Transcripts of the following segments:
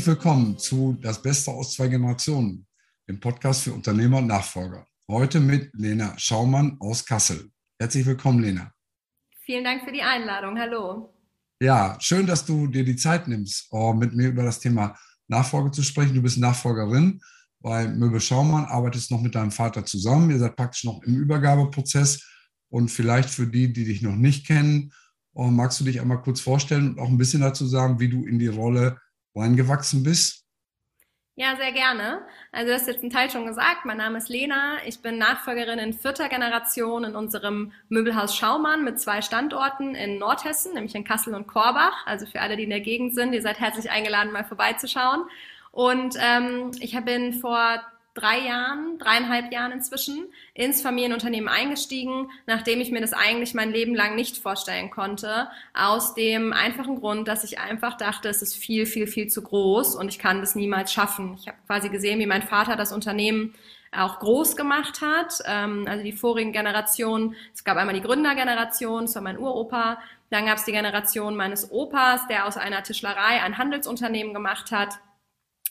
Herzlich willkommen zu Das Beste aus zwei Generationen, dem Podcast für Unternehmer und Nachfolger. Heute mit Lena Schaumann aus Kassel. Herzlich willkommen, Lena. Vielen Dank für die Einladung. Hallo. Ja, schön, dass du dir die Zeit nimmst, oh, mit mir über das Thema Nachfolge zu sprechen. Du bist Nachfolgerin bei Möbel Schaumann, arbeitest noch mit deinem Vater zusammen. Ihr seid praktisch noch im Übergabeprozess. Und vielleicht für die, die dich noch nicht kennen, oh, magst du dich einmal kurz vorstellen und auch ein bisschen dazu sagen, wie du in die Rolle reingewachsen bist? Ja, sehr gerne. Also du hast jetzt einen Teil schon gesagt. Mein Name ist Lena. Ich bin Nachfolgerin in vierter Generation in unserem Möbelhaus Schaumann mit zwei Standorten in Nordhessen, nämlich in Kassel und Korbach. Also für alle, die in der Gegend sind, ihr seid herzlich eingeladen, mal vorbeizuschauen. Und ähm, ich bin vor drei Jahren, dreieinhalb Jahren inzwischen ins Familienunternehmen eingestiegen, nachdem ich mir das eigentlich mein Leben lang nicht vorstellen konnte. Aus dem einfachen Grund, dass ich einfach dachte, es ist viel, viel, viel zu groß und ich kann das niemals schaffen. Ich habe quasi gesehen, wie mein Vater das Unternehmen auch groß gemacht hat. Ähm, also die vorigen Generationen, es gab einmal die Gründergeneration, das war mein Uropa, dann gab es die Generation meines Opas, der aus einer Tischlerei ein Handelsunternehmen gemacht hat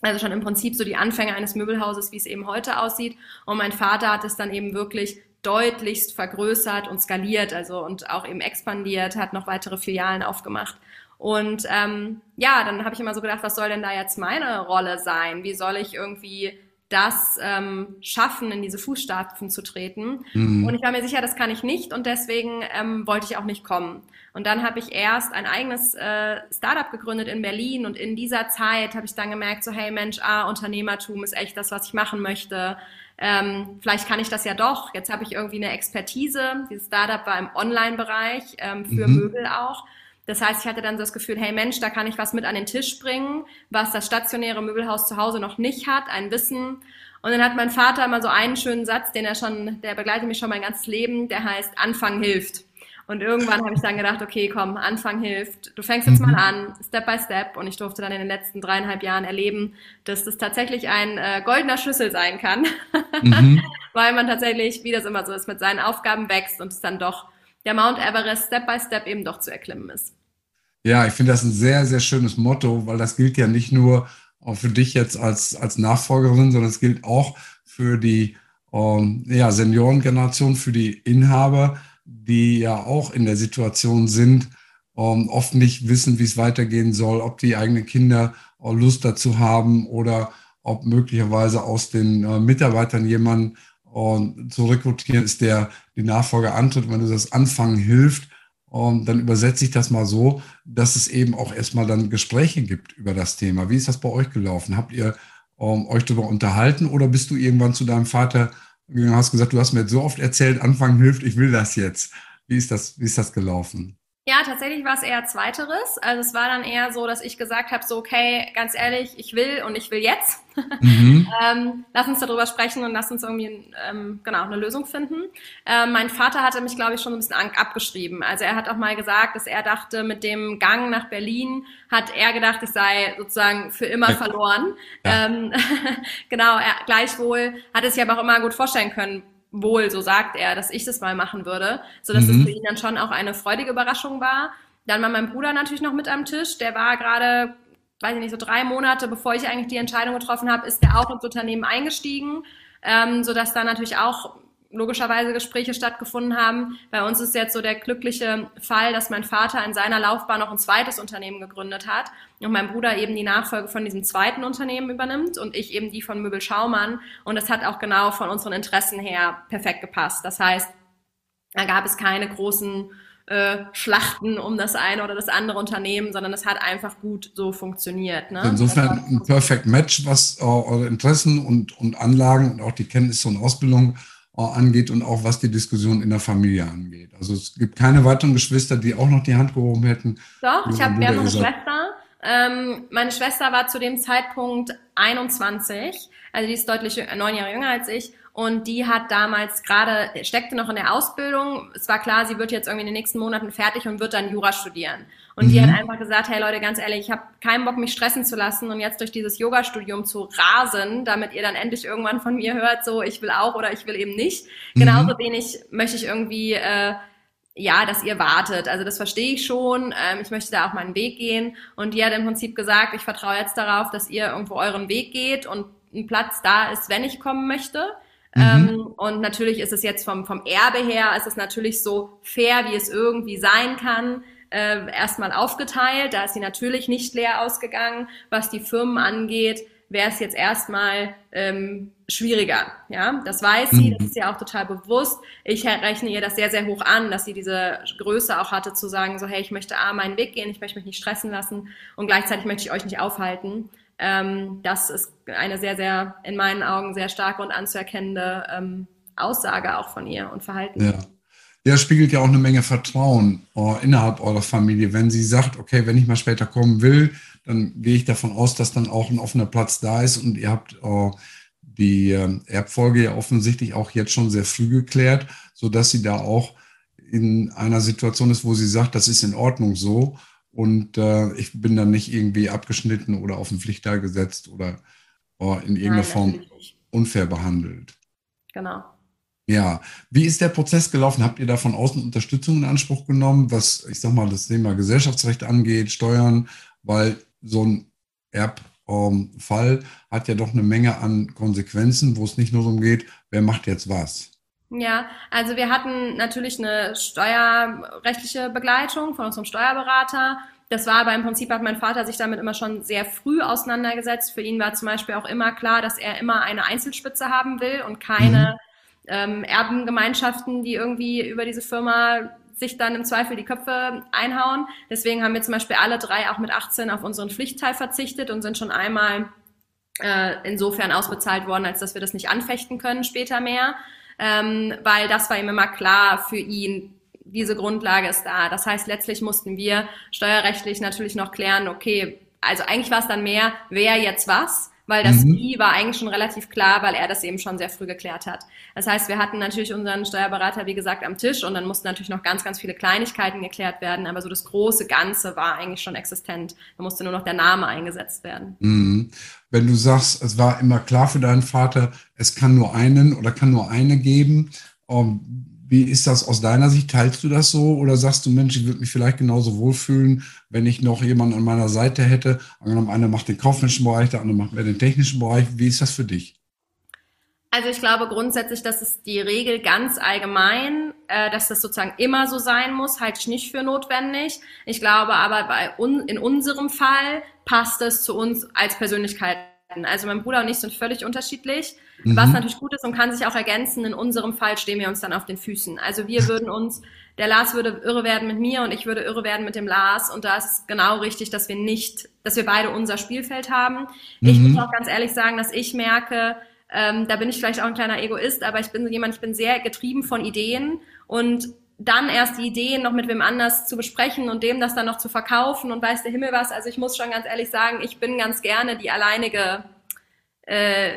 also schon im Prinzip so die Anfänge eines Möbelhauses, wie es eben heute aussieht. Und mein Vater hat es dann eben wirklich deutlichst vergrößert und skaliert, also und auch eben expandiert, hat noch weitere Filialen aufgemacht. Und ähm, ja, dann habe ich immer so gedacht, was soll denn da jetzt meine Rolle sein? Wie soll ich irgendwie das ähm, schaffen, in diese Fußstapfen zu treten? Mhm. Und ich war mir sicher, das kann ich nicht und deswegen ähm, wollte ich auch nicht kommen. Und dann habe ich erst ein eigenes äh, Startup gegründet in Berlin und in dieser Zeit habe ich dann gemerkt, so hey Mensch, ah, Unternehmertum ist echt das, was ich machen möchte. Ähm, vielleicht kann ich das ja doch. Jetzt habe ich irgendwie eine Expertise. Dieses Startup war im Online-Bereich ähm, für mhm. Möbel auch. Das heißt, ich hatte dann so das Gefühl, hey Mensch, da kann ich was mit an den Tisch bringen, was das stationäre Möbelhaus zu Hause noch nicht hat, ein Wissen. Und dann hat mein Vater immer so einen schönen Satz, den er schon, der begleitet mich schon mein ganzes Leben, der heißt, Anfang hilft. Und irgendwann habe ich dann gedacht, okay, komm, Anfang hilft. Du fängst jetzt mal mhm. an, Step by Step. Und ich durfte dann in den letzten dreieinhalb Jahren erleben, dass das tatsächlich ein äh, goldener Schlüssel sein kann. Mhm. Weil man tatsächlich, wie das immer so ist, mit seinen Aufgaben wächst und es dann doch der Mount Everest Step by Step eben doch zu erklimmen ist. Ja, ich finde das ein sehr, sehr schönes Motto, weil das gilt ja nicht nur für dich jetzt als, als Nachfolgerin, sondern es gilt auch für die ähm, ja, Seniorengeneration, für die Inhaber, die ja auch in der Situation sind, ähm, oft nicht wissen, wie es weitergehen soll, ob die eigenen Kinder äh, Lust dazu haben oder ob möglicherweise aus den äh, Mitarbeitern jemand äh, zu rekrutieren ist, der die Nachfolge antritt. Wenn du das Anfangen hilft, ähm, dann übersetze ich das mal so, dass es eben auch erstmal dann Gespräche gibt über das Thema. Wie ist das bei euch gelaufen? Habt ihr ähm, euch darüber unterhalten oder bist du irgendwann zu deinem Vater Du hast gesagt, du hast mir jetzt so oft erzählt, Anfangen hilft, ich will das jetzt. Wie ist das, wie ist das gelaufen? Ja, tatsächlich war es eher zweiteres. Also es war dann eher so, dass ich gesagt habe, so okay, ganz ehrlich, ich will und ich will jetzt. Mhm. ähm, lass uns darüber sprechen und lass uns irgendwie ähm, genau eine Lösung finden. Ähm, mein Vater hatte mich, glaube ich, schon ein bisschen abgeschrieben. Also er hat auch mal gesagt, dass er dachte, mit dem Gang nach Berlin hat er gedacht, ich sei sozusagen für immer verloren. Ja. Ähm, genau, er, gleichwohl hat es sich aber auch immer gut vorstellen können, wohl, so sagt er, dass ich das mal machen würde, so dass mhm. es für ihn dann schon auch eine freudige Überraschung war. Dann war mein Bruder natürlich noch mit am Tisch. Der war gerade, weiß ich nicht, so drei Monate, bevor ich eigentlich die Entscheidung getroffen habe, ist der auch ins Unternehmen eingestiegen, ähm, so dass dann natürlich auch logischerweise Gespräche stattgefunden haben. Bei uns ist jetzt so der glückliche Fall, dass mein Vater in seiner Laufbahn noch ein zweites Unternehmen gegründet hat und mein Bruder eben die Nachfolge von diesem zweiten Unternehmen übernimmt und ich eben die von Möbel Schaumann. Und das hat auch genau von unseren Interessen her perfekt gepasst. Das heißt, da gab es keine großen äh, Schlachten um das eine oder das andere Unternehmen, sondern es hat einfach gut so funktioniert. Ne? Insofern ein Perfect Match, was äh, eure Interessen und, und Anlagen und auch die Kenntnisse und Ausbildung angeht und auch was die Diskussion in der Familie angeht. Also es gibt keine weiteren Geschwister, die auch noch die Hand gehoben hätten. Doch, ich habe ja noch eine Schwester. Ähm, meine Schwester war zu dem Zeitpunkt 21, also die ist deutlich neun Jahre jünger als ich und die hat damals gerade, steckte noch in der Ausbildung. Es war klar, sie wird jetzt irgendwie in den nächsten Monaten fertig und wird dann Jura studieren. Und mhm. die hat einfach gesagt, hey Leute, ganz ehrlich, ich habe keinen Bock, mich stressen zu lassen und jetzt durch dieses Yoga-Studium zu rasen, damit ihr dann endlich irgendwann von mir hört, so ich will auch oder ich will eben nicht. Mhm. Genauso wenig möchte ich irgendwie äh, ja, dass ihr wartet. Also das verstehe ich schon. Ähm, ich möchte da auch meinen Weg gehen. Und die hat im Prinzip gesagt, ich vertraue jetzt darauf, dass ihr irgendwo euren Weg geht und ein Platz da ist, wenn ich kommen möchte. Mhm. Ähm, und natürlich ist es jetzt vom, vom Erbe her, ist es natürlich so fair, wie es irgendwie sein kann, äh, erstmal aufgeteilt. Da ist sie natürlich nicht leer ausgegangen. Was die Firmen angeht, wäre es jetzt erstmal ähm, schwieriger. Ja, das weiß sie, das mhm. ist ja auch total bewusst. Ich rechne ihr das sehr, sehr hoch an, dass sie diese Größe auch hatte, zu sagen, so, hey, ich möchte A, meinen Weg gehen, ich möchte mich nicht stressen lassen und gleichzeitig möchte ich euch nicht aufhalten. Ähm, das ist eine sehr, sehr, in meinen Augen sehr starke und anzuerkennende ähm, Aussage auch von ihr und Verhalten. Ja. Ja, spiegelt ja auch eine Menge Vertrauen uh, innerhalb eurer Familie. Wenn sie sagt, okay, wenn ich mal später kommen will, dann gehe ich davon aus, dass dann auch ein offener Platz da ist und ihr habt uh, die uh, Erbfolge ja offensichtlich auch jetzt schon sehr früh geklärt, sodass sie da auch in einer Situation ist, wo sie sagt, das ist in Ordnung so und äh, ich bin dann nicht irgendwie abgeschnitten oder auf den Pflichtteil gesetzt oder uh, in irgendeiner Nein, Form unfair behandelt. Genau. Ja, wie ist der Prozess gelaufen? Habt ihr da von außen Unterstützung in Anspruch genommen, was, ich sag mal, das Thema Gesellschaftsrecht angeht, Steuern, weil so ein Erbfall hat ja doch eine Menge an Konsequenzen, wo es nicht nur darum geht, wer macht jetzt was. Ja, also wir hatten natürlich eine steuerrechtliche Begleitung von unserem Steuerberater. Das war aber im Prinzip hat mein Vater sich damit immer schon sehr früh auseinandergesetzt. Für ihn war zum Beispiel auch immer klar, dass er immer eine Einzelspitze haben will und keine mhm ähm, Erbengemeinschaften, die irgendwie über diese Firma sich dann im Zweifel die Köpfe einhauen. Deswegen haben wir zum Beispiel alle drei auch mit 18 auf unseren Pflichtteil verzichtet und sind schon einmal äh, insofern ausbezahlt worden, als dass wir das nicht anfechten können später mehr, ähm, weil das war ihm immer klar für ihn, diese Grundlage ist da. Das heißt, letztlich mussten wir steuerrechtlich natürlich noch klären, okay, also eigentlich war es dann mehr, wer jetzt was weil das mhm. Wie war eigentlich schon relativ klar, weil er das eben schon sehr früh geklärt hat. Das heißt, wir hatten natürlich unseren Steuerberater, wie gesagt, am Tisch und dann mussten natürlich noch ganz, ganz viele Kleinigkeiten geklärt werden, aber so das große Ganze war eigentlich schon existent. Da musste nur noch der Name eingesetzt werden. Mhm. Wenn du sagst, es war immer klar für deinen Vater, es kann nur einen oder kann nur eine geben, um, ähm, wie ist das aus deiner Sicht? Teilst du das so oder sagst du, Mensch, ich würde mich vielleicht genauso wohlfühlen, wenn ich noch jemanden an meiner Seite hätte? Angenommen, einer macht den kaufmännischen Bereich, der andere macht mehr den technischen Bereich. Wie ist das für dich? Also ich glaube grundsätzlich, dass es die Regel ganz allgemein, äh, dass das sozusagen immer so sein muss, halte ich nicht für notwendig. Ich glaube aber bei un in unserem Fall passt es zu uns als Persönlichkeiten. Also mein Bruder und ich sind völlig unterschiedlich. Mhm. Was natürlich gut ist und kann sich auch ergänzen. In unserem Fall stehen wir uns dann auf den Füßen. Also wir würden uns, der Lars würde irre werden mit mir und ich würde irre werden mit dem Lars. Und da ist es genau richtig, dass wir nicht, dass wir beide unser Spielfeld haben. Mhm. Ich muss auch ganz ehrlich sagen, dass ich merke, ähm, da bin ich vielleicht auch ein kleiner Egoist, aber ich bin so jemand, ich bin sehr getrieben von Ideen und dann erst die Ideen noch mit wem anders zu besprechen und dem das dann noch zu verkaufen und weiß der Himmel was. Also ich muss schon ganz ehrlich sagen, ich bin ganz gerne die alleinige äh,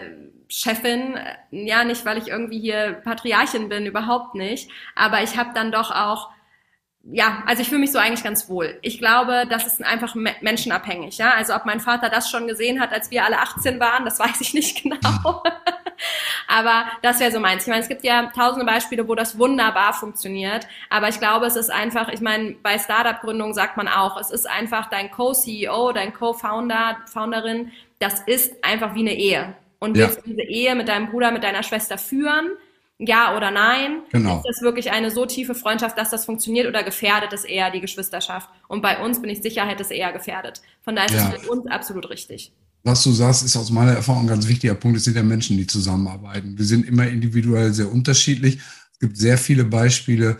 Chefin, ja, nicht weil ich irgendwie hier Patriarchin bin, überhaupt nicht, aber ich habe dann doch auch ja, also ich fühle mich so eigentlich ganz wohl. Ich glaube, das ist einfach menschenabhängig, ja. Also ob mein Vater das schon gesehen hat, als wir alle 18 waren, das weiß ich nicht genau. aber das wäre so meins. Ich meine, es gibt ja tausende Beispiele, wo das wunderbar funktioniert. Aber ich glaube, es ist einfach, ich meine, bei Startup-Gründungen sagt man auch, es ist einfach dein Co-CEO, dein Co-Founder, Founderin, das ist einfach wie eine Ehe und willst ja. diese Ehe mit deinem Bruder, mit deiner Schwester führen? Ja oder nein? Genau. Ist das wirklich eine so tiefe Freundschaft, dass das funktioniert oder gefährdet es eher die Geschwisterschaft? Und bei uns bin ich sicher, hätte es eher gefährdet. Von daher ist ja. es für uns absolut richtig. Was du sagst, ist aus meiner Erfahrung ein ganz wichtiger Punkt. Es sind ja Menschen, die zusammenarbeiten. Wir sind immer individuell sehr unterschiedlich. Es gibt sehr viele Beispiele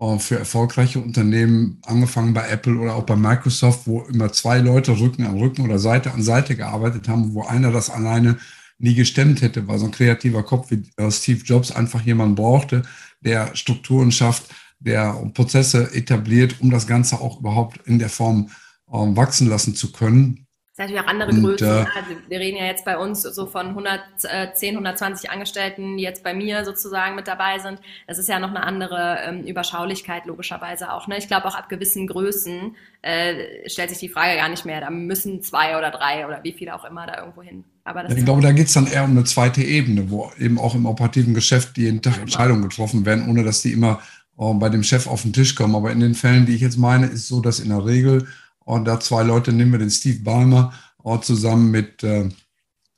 äh, für erfolgreiche Unternehmen, angefangen bei Apple oder auch bei Microsoft, wo immer zwei Leute Rücken an Rücken oder Seite an Seite gearbeitet haben, wo einer das alleine nie gestemmt hätte, weil so ein kreativer Kopf wie äh, Steve Jobs einfach jemanden brauchte, der Strukturen schafft, der Prozesse etabliert, um das Ganze auch überhaupt in der Form ähm, wachsen lassen zu können. Das sind natürlich auch andere und, Größen. Äh, also wir reden ja jetzt bei uns so von 110, 120 Angestellten, die jetzt bei mir sozusagen mit dabei sind. Das ist ja noch eine andere ähm, Überschaulichkeit logischerweise auch. Ne? Ich glaube auch ab gewissen Größen äh, stellt sich die Frage gar nicht mehr. Da müssen zwei oder drei oder wie viele auch immer da irgendwo hin. Aber ich glaube, da geht es dann eher um eine zweite Ebene, wo eben auch im operativen Geschäft jeden Tag Entscheidungen getroffen werden, ohne dass die immer äh, bei dem Chef auf den Tisch kommen. Aber in den Fällen, die ich jetzt meine, ist so, dass in der Regel und da zwei Leute, nehmen wir den Steve Ballmer auch zusammen mit, äh,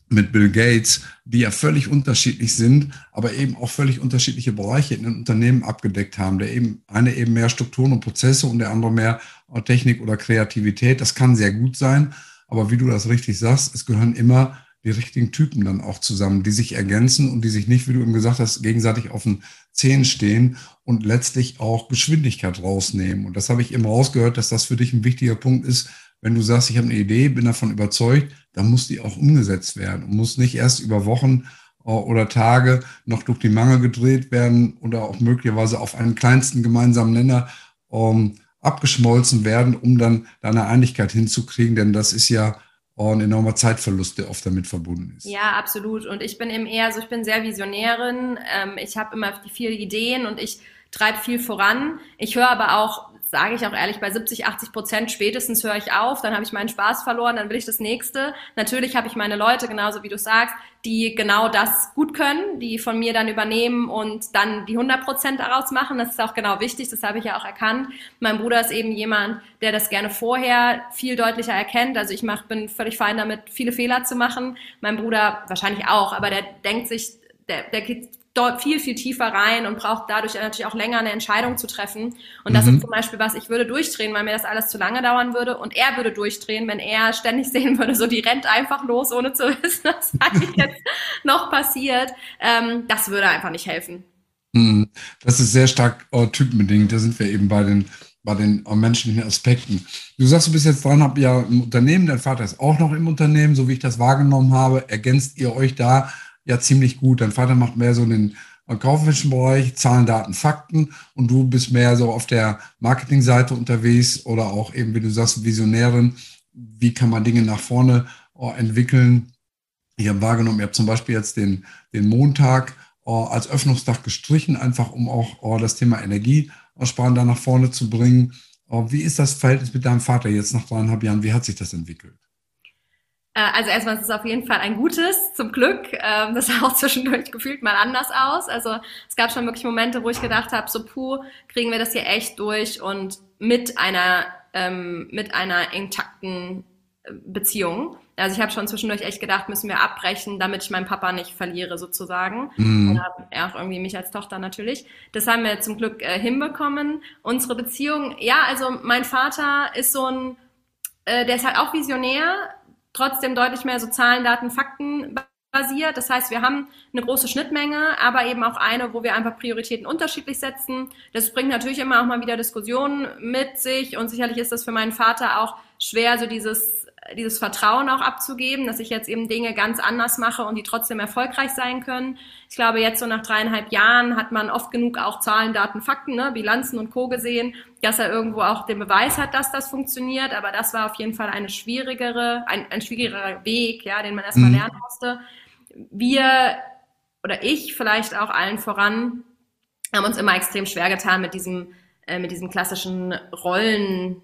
mit Bill Gates, die ja völlig unterschiedlich sind, aber eben auch völlig unterschiedliche Bereiche in den Unternehmen abgedeckt haben. Der eben, eine eben mehr Strukturen und Prozesse und der andere mehr Technik oder Kreativität. Das kann sehr gut sein. Aber wie du das richtig sagst, es gehören immer die richtigen Typen dann auch zusammen, die sich ergänzen und die sich nicht, wie du eben gesagt hast, gegenseitig auf den Zehen stehen und letztlich auch Geschwindigkeit rausnehmen. Und das habe ich eben rausgehört, dass das für dich ein wichtiger Punkt ist. Wenn du sagst, ich habe eine Idee, bin davon überzeugt, dann muss die auch umgesetzt werden und muss nicht erst über Wochen äh, oder Tage noch durch die Mangel gedreht werden oder auch möglicherweise auf einen kleinsten gemeinsamen Nenner ähm, abgeschmolzen werden, um dann da eine Einigkeit hinzukriegen. Denn das ist ja ein enormer Zeitverlust, der oft damit verbunden ist. Ja, absolut. Und ich bin eben eher so, ich bin sehr Visionärin. Ähm, ich habe immer viele Ideen und ich treibe viel voran. Ich höre aber auch sage ich auch ehrlich, bei 70, 80 Prozent spätestens höre ich auf, dann habe ich meinen Spaß verloren, dann will ich das nächste. Natürlich habe ich meine Leute, genauso wie du sagst, die genau das gut können, die von mir dann übernehmen und dann die 100 Prozent daraus machen. Das ist auch genau wichtig, das habe ich ja auch erkannt. Mein Bruder ist eben jemand, der das gerne vorher viel deutlicher erkennt. Also ich mach, bin völlig fein damit, viele Fehler zu machen. Mein Bruder wahrscheinlich auch, aber der denkt sich, der, der geht dort viel, viel tiefer rein und braucht dadurch natürlich auch länger eine Entscheidung zu treffen. Und das mhm. ist zum Beispiel was, ich würde durchdrehen, weil mir das alles zu lange dauern würde und er würde durchdrehen, wenn er ständig sehen würde, so die rennt einfach los, ohne zu wissen, was eigentlich jetzt noch passiert. Ähm, das würde einfach nicht helfen. Mhm. Das ist sehr stark oh, typenbedingt. Da sind wir eben bei den bei den äh, menschlichen Aspekten. Du sagst, du bist jetzt dran, habt ja im Unternehmen, dein Vater ist auch noch im Unternehmen, so wie ich das wahrgenommen habe. Ergänzt ihr euch da ja ziemlich gut. Dein Vater macht mehr so den kaufmännischen Bereich, Zahlen, Daten, Fakten und du bist mehr so auf der Marketingseite unterwegs oder auch eben, wie du sagst, Visionärin. Wie kann man Dinge nach vorne uh, entwickeln? Ich habe wahrgenommen, ihr habt zum Beispiel jetzt den, den Montag uh, als Öffnungstag gestrichen, einfach um auch das Thema Energiesparen da nach vorne zu bringen. wie ist das Verhältnis mit deinem Vater jetzt nach dreieinhalb Jahren? Wie hat sich das entwickelt? Äh, also erstmal ist es auf jeden Fall ein gutes, zum Glück. Ähm, das sah auch zwischendurch gefühlt mal anders aus. Also es gab schon wirklich Momente, wo ich gedacht habe, so puh, kriegen wir das hier echt durch und mit einer ähm, mit einer intakten äh, Beziehung. Also ich habe schon zwischendurch echt gedacht, müssen wir abbrechen, damit ich meinen Papa nicht verliere sozusagen. Mhm. Er auch irgendwie mich als Tochter natürlich. Das haben wir zum Glück äh, hinbekommen. Unsere Beziehung, ja, also mein Vater ist so ein, äh, der ist halt auch visionär, trotzdem deutlich mehr so Zahlen, Daten, Fakten basiert. Das heißt, wir haben eine große Schnittmenge, aber eben auch eine, wo wir einfach Prioritäten unterschiedlich setzen. Das bringt natürlich immer auch mal wieder Diskussionen mit sich und sicherlich ist das für meinen Vater auch schwer, so dieses dieses Vertrauen auch abzugeben, dass ich jetzt eben Dinge ganz anders mache und die trotzdem erfolgreich sein können. Ich glaube, jetzt so nach dreieinhalb Jahren hat man oft genug auch Zahlen, Daten, Fakten, ne, Bilanzen und Co. gesehen, dass er irgendwo auch den Beweis hat, dass das funktioniert. Aber das war auf jeden Fall eine schwierigere, ein, ein schwierigerer Weg, ja, den man erstmal mhm. lernen musste. Wir oder ich vielleicht auch allen voran haben uns immer extrem schwer getan mit diesem, äh, mit diesem klassischen Rollen,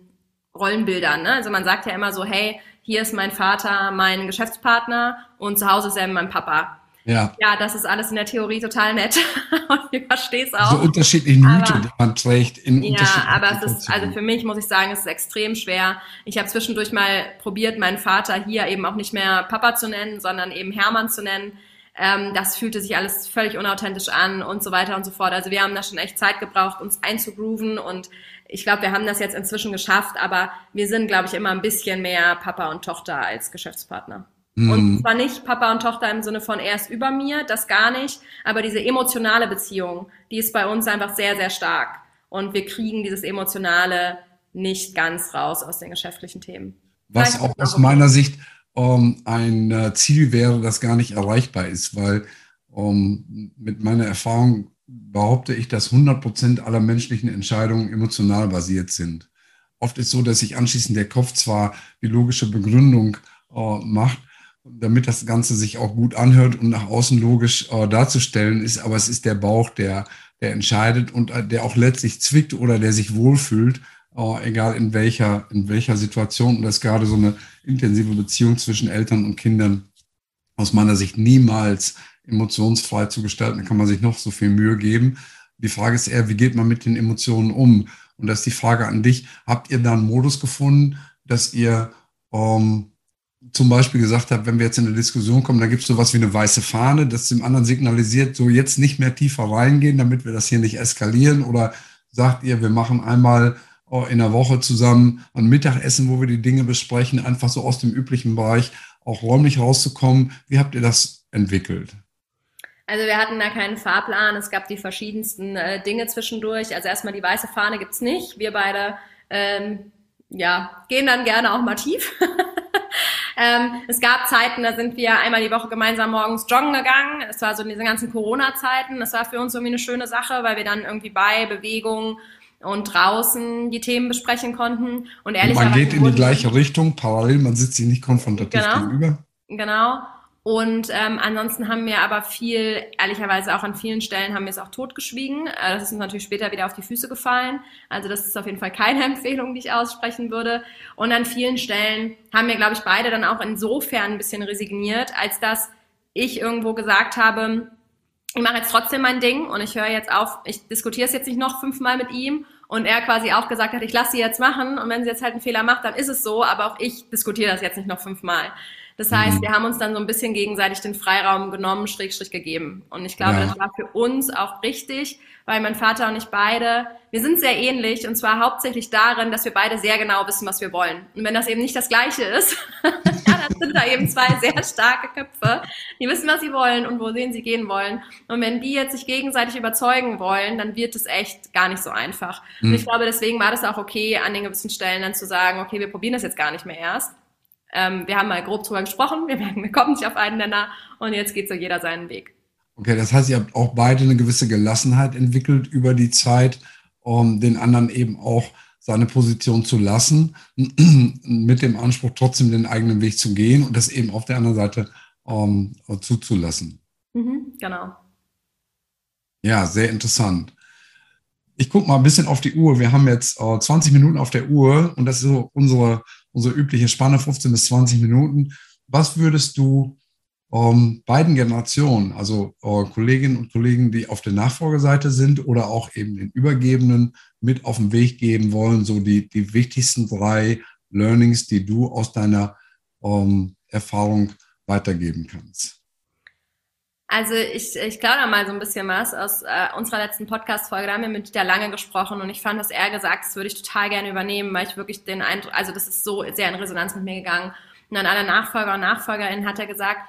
Rollenbildern. Ne? Also man sagt ja immer so, hey, hier ist mein Vater mein Geschäftspartner und zu Hause ist er mein Papa. Ja. ja, das ist alles in der Theorie total nett und ich verstehe es auch. So unterschiedliche Mythen, die man trägt in Ja, aber es ist, also für mich muss ich sagen, es ist extrem schwer. Ich habe zwischendurch mal probiert, meinen Vater hier eben auch nicht mehr Papa zu nennen, sondern eben Hermann zu nennen. Ähm, das fühlte sich alles völlig unauthentisch an und so weiter und so fort. Also wir haben da schon echt Zeit gebraucht, uns einzugrooven und ich glaube, wir haben das jetzt inzwischen geschafft, aber wir sind, glaube ich, immer ein bisschen mehr Papa und Tochter als Geschäftspartner. Mhm. Und zwar nicht Papa und Tochter im Sinne von er ist über mir, das gar nicht, aber diese emotionale Beziehung, die ist bei uns einfach sehr, sehr stark. Und wir kriegen dieses Emotionale nicht ganz raus aus den geschäftlichen Themen. Was auch aus meiner Sicht ähm, ein äh, Ziel wäre, das gar nicht erreichbar ist, weil ähm, mit meiner Erfahrung behaupte ich, dass 100 Prozent aller menschlichen Entscheidungen emotional basiert sind. Oft ist so, dass sich anschließend der Kopf zwar die logische Begründung äh, macht, damit das Ganze sich auch gut anhört und nach außen logisch äh, darzustellen ist, aber es ist der Bauch, der, der entscheidet und äh, der auch letztlich zwickt oder der sich wohlfühlt, äh, egal in welcher, in welcher Situation. Und das ist gerade so eine intensive Beziehung zwischen Eltern und Kindern aus meiner Sicht niemals emotionsfrei zu gestalten, da kann man sich noch so viel Mühe geben. Die Frage ist eher, wie geht man mit den Emotionen um? Und das ist die Frage an dich. Habt ihr da einen Modus gefunden, dass ihr ähm, zum Beispiel gesagt habt, wenn wir jetzt in eine Diskussion kommen, da gibt es sowas wie eine weiße Fahne, das dem anderen signalisiert, so jetzt nicht mehr tiefer reingehen, damit wir das hier nicht eskalieren? Oder sagt ihr, wir machen einmal äh, in der Woche zusammen ein Mittagessen, wo wir die Dinge besprechen, einfach so aus dem üblichen Bereich auch räumlich rauszukommen. Wie habt ihr das entwickelt? Also wir hatten da keinen Fahrplan. Es gab die verschiedensten äh, Dinge zwischendurch. Also erstmal die weiße Fahne gibt's nicht. Wir beide ähm, ja, gehen dann gerne auch mal tief. ähm, es gab Zeiten, da sind wir einmal die Woche gemeinsam morgens joggen gegangen. Es war so in diesen ganzen Corona-Zeiten. Das war für uns irgendwie eine schöne Sache, weil wir dann irgendwie bei Bewegung und draußen die Themen besprechen konnten. Und ehrlich Man geht in die gleiche Richtung, parallel, man sitzt sich nicht konfrontativ genau, gegenüber. Genau. Und ähm, ansonsten haben wir aber viel, ehrlicherweise auch an vielen Stellen haben wir es auch totgeschwiegen. Äh, das ist uns natürlich später wieder auf die Füße gefallen. Also das ist auf jeden Fall keine Empfehlung, die ich aussprechen würde. Und an vielen Stellen haben wir, glaube ich, beide dann auch insofern ein bisschen resigniert, als dass ich irgendwo gesagt habe, ich mache jetzt trotzdem mein Ding und ich höre jetzt auf, ich diskutiere es jetzt nicht noch fünfmal mit ihm und er quasi auch gesagt hat, ich lasse sie jetzt machen und wenn sie jetzt halt einen Fehler macht, dann ist es so, aber auch ich diskutiere das jetzt nicht noch fünfmal. Das heißt, mhm. wir haben uns dann so ein bisschen gegenseitig den Freiraum genommen, Schrägstrich gegeben. Und ich glaube, ja. das war für uns auch richtig, weil mein Vater und ich beide, wir sind sehr ähnlich und zwar hauptsächlich darin, dass wir beide sehr genau wissen, was wir wollen. Und wenn das eben nicht das Gleiche ist, dann sind da eben zwei sehr starke Köpfe, die wissen, was sie wollen und wohin sie gehen wollen. Und wenn die jetzt sich gegenseitig überzeugen wollen, dann wird es echt gar nicht so einfach. Mhm. Und ich glaube, deswegen war das auch okay, an den gewissen Stellen dann zu sagen, okay, wir probieren das jetzt gar nicht mehr erst ähm, wir haben mal grob drüber gesprochen, wir merken, wir kommen nicht auf einen Nenner und jetzt geht so jeder seinen Weg. Okay, das heißt, ihr habt auch beide eine gewisse Gelassenheit entwickelt über die Zeit, um den anderen eben auch seine Position zu lassen, mit dem Anspruch, trotzdem den eigenen Weg zu gehen und das eben auf der anderen Seite um, zuzulassen. Mhm, genau. Ja, sehr interessant. Ich gucke mal ein bisschen auf die Uhr. Wir haben jetzt äh, 20 Minuten auf der Uhr und das ist so unsere unsere übliche Spanne 15 bis 20 Minuten. Was würdest du ähm, beiden Generationen, also äh, Kolleginnen und Kollegen, die auf der Nachfolgeseite sind oder auch eben den Übergebenen mit auf den Weg geben wollen, so die, die wichtigsten drei Learnings, die du aus deiner ähm, Erfahrung weitergeben kannst? Also ich, ich glaube mal so ein bisschen was aus äh, unserer letzten Podcast-Folge. Da haben wir mit Dieter Lange gesprochen und ich fand, was er gesagt hat, würde ich total gerne übernehmen, weil ich wirklich den Eindruck, also das ist so sehr in Resonanz mit mir gegangen. Und an alle Nachfolger und Nachfolgerinnen hat er gesagt,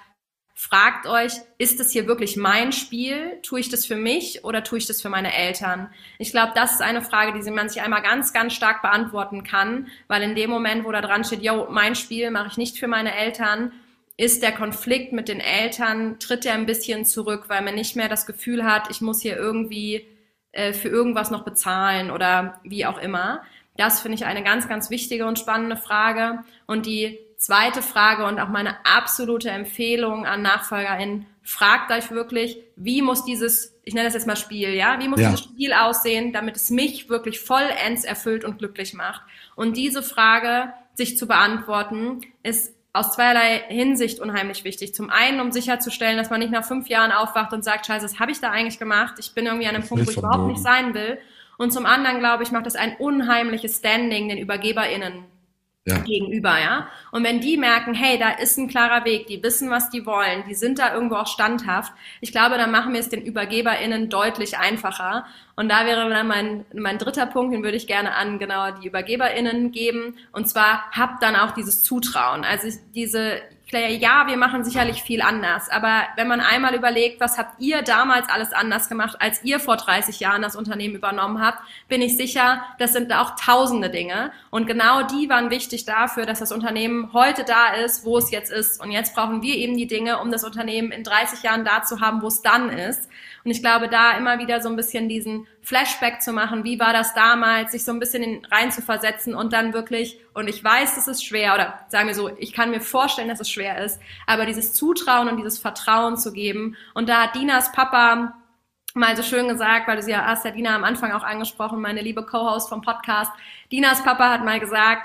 fragt euch, ist das hier wirklich mein Spiel? Tue ich das für mich oder tue ich das für meine Eltern? Ich glaube, das ist eine Frage, die man sich einmal ganz, ganz stark beantworten kann, weil in dem Moment, wo da dran steht, yo, mein Spiel mache ich nicht für meine Eltern, ist der Konflikt mit den Eltern, tritt er ein bisschen zurück, weil man nicht mehr das Gefühl hat, ich muss hier irgendwie äh, für irgendwas noch bezahlen oder wie auch immer. Das finde ich eine ganz, ganz wichtige und spannende Frage. Und die zweite Frage und auch meine absolute Empfehlung an NachfolgerInnen, fragt euch wirklich, wie muss dieses, ich nenne das jetzt mal Spiel, ja, wie muss ja. dieses Spiel aussehen, damit es mich wirklich vollends erfüllt und glücklich macht? Und diese Frage sich zu beantworten, ist aus zweierlei Hinsicht unheimlich wichtig. Zum einen, um sicherzustellen, dass man nicht nach fünf Jahren aufwacht und sagt, scheiße, was habe ich da eigentlich gemacht? Ich bin irgendwie an einem Punkt, wo ich überhaupt nicht sein will. Und zum anderen, glaube ich, macht das ein unheimliches Standing den ÜbergeberInnen ja. gegenüber, ja. Und wenn die merken, hey, da ist ein klarer Weg, die wissen, was die wollen, die sind da irgendwo auch standhaft, ich glaube, dann machen wir es den ÜbergeberInnen deutlich einfacher. Und da wäre dann mein, mein dritter Punkt, den würde ich gerne an genau die ÜbergeberInnen geben. Und zwar habt dann auch dieses Zutrauen. Also diese ja, wir machen sicherlich viel anders. Aber wenn man einmal überlegt, was habt ihr damals alles anders gemacht, als ihr vor 30 Jahren das Unternehmen übernommen habt, bin ich sicher, das sind auch tausende Dinge. Und genau die waren wichtig dafür, dass das Unternehmen heute da ist, wo es jetzt ist. Und jetzt brauchen wir eben die Dinge, um das Unternehmen in 30 Jahren da zu haben, wo es dann ist. Und ich glaube, da immer wieder so ein bisschen diesen Flashback zu machen, wie war das damals, sich so ein bisschen in, rein zu versetzen und dann wirklich, und ich weiß, es ist schwer, oder sagen wir so, ich kann mir vorstellen, dass es schwer ist, aber dieses Zutrauen und dieses Vertrauen zu geben. Und da hat Dinas Papa mal so schön gesagt, weil du sie ja hast ja Dina am Anfang auch angesprochen, meine liebe Co-Host vom Podcast. Dinas Papa hat mal gesagt,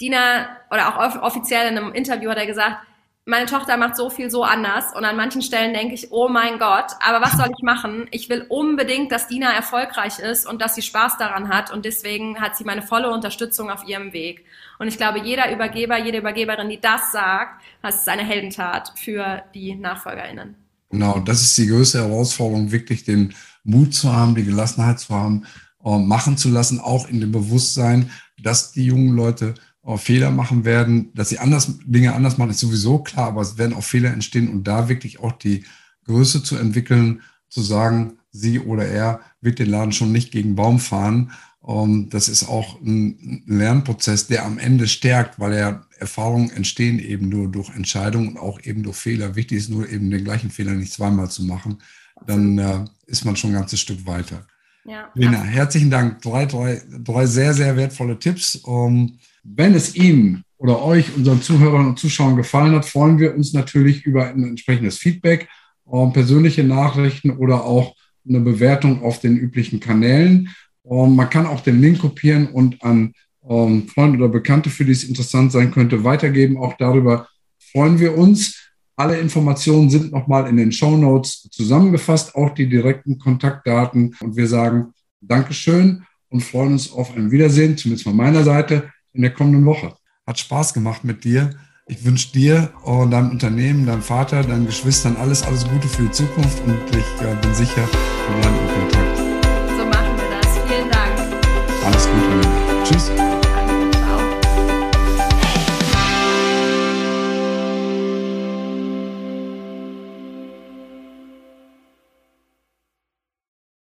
Dina, oder auch offiziell in einem Interview hat er gesagt, meine Tochter macht so viel so anders und an manchen Stellen denke ich, oh mein Gott, aber was soll ich machen? Ich will unbedingt, dass Dina erfolgreich ist und dass sie Spaß daran hat und deswegen hat sie meine volle Unterstützung auf ihrem Weg. Und ich glaube, jeder Übergeber, jede Übergeberin, die das sagt, das ist eine Heldentat für die NachfolgerInnen. Genau, das ist die größte Herausforderung, wirklich den Mut zu haben, die Gelassenheit zu haben, äh, machen zu lassen, auch in dem Bewusstsein, dass die jungen Leute auch Fehler machen werden, dass sie anders, Dinge anders machen, ist sowieso klar, aber es werden auch Fehler entstehen und da wirklich auch die Größe zu entwickeln, zu sagen, sie oder er wird den Laden schon nicht gegen Baum fahren. Ähm, das ist auch ein Lernprozess, der am Ende stärkt, weil er Erfahrungen entstehen eben nur durch Entscheidungen und auch eben durch Fehler. Wichtig ist nur eben den gleichen Fehler nicht zweimal zu machen. Dann äh, ist man schon ein ganzes Stück weiter. Ja, Lena, herzlichen Dank. Drei, drei, drei sehr, sehr wertvolle Tipps. Um, ähm, wenn es Ihnen oder euch, unseren Zuhörern und Zuschauern gefallen hat, freuen wir uns natürlich über ein entsprechendes Feedback, ähm, persönliche Nachrichten oder auch eine Bewertung auf den üblichen Kanälen. Ähm, man kann auch den Link kopieren und an ähm, Freunde oder Bekannte, für die es interessant sein könnte, weitergeben. Auch darüber freuen wir uns. Alle Informationen sind nochmal in den Show Notes zusammengefasst, auch die direkten Kontaktdaten. Und wir sagen Dankeschön und freuen uns auf ein Wiedersehen, zumindest von meiner Seite in der kommenden Woche. Hat Spaß gemacht mit dir. Ich wünsche dir und deinem Unternehmen, deinem Vater, deinen Geschwistern alles, alles Gute für die Zukunft und ich äh, bin sicher, wir bleiben in Kontakt. So machen wir das. Vielen Dank. Alles Gute. Tschüss.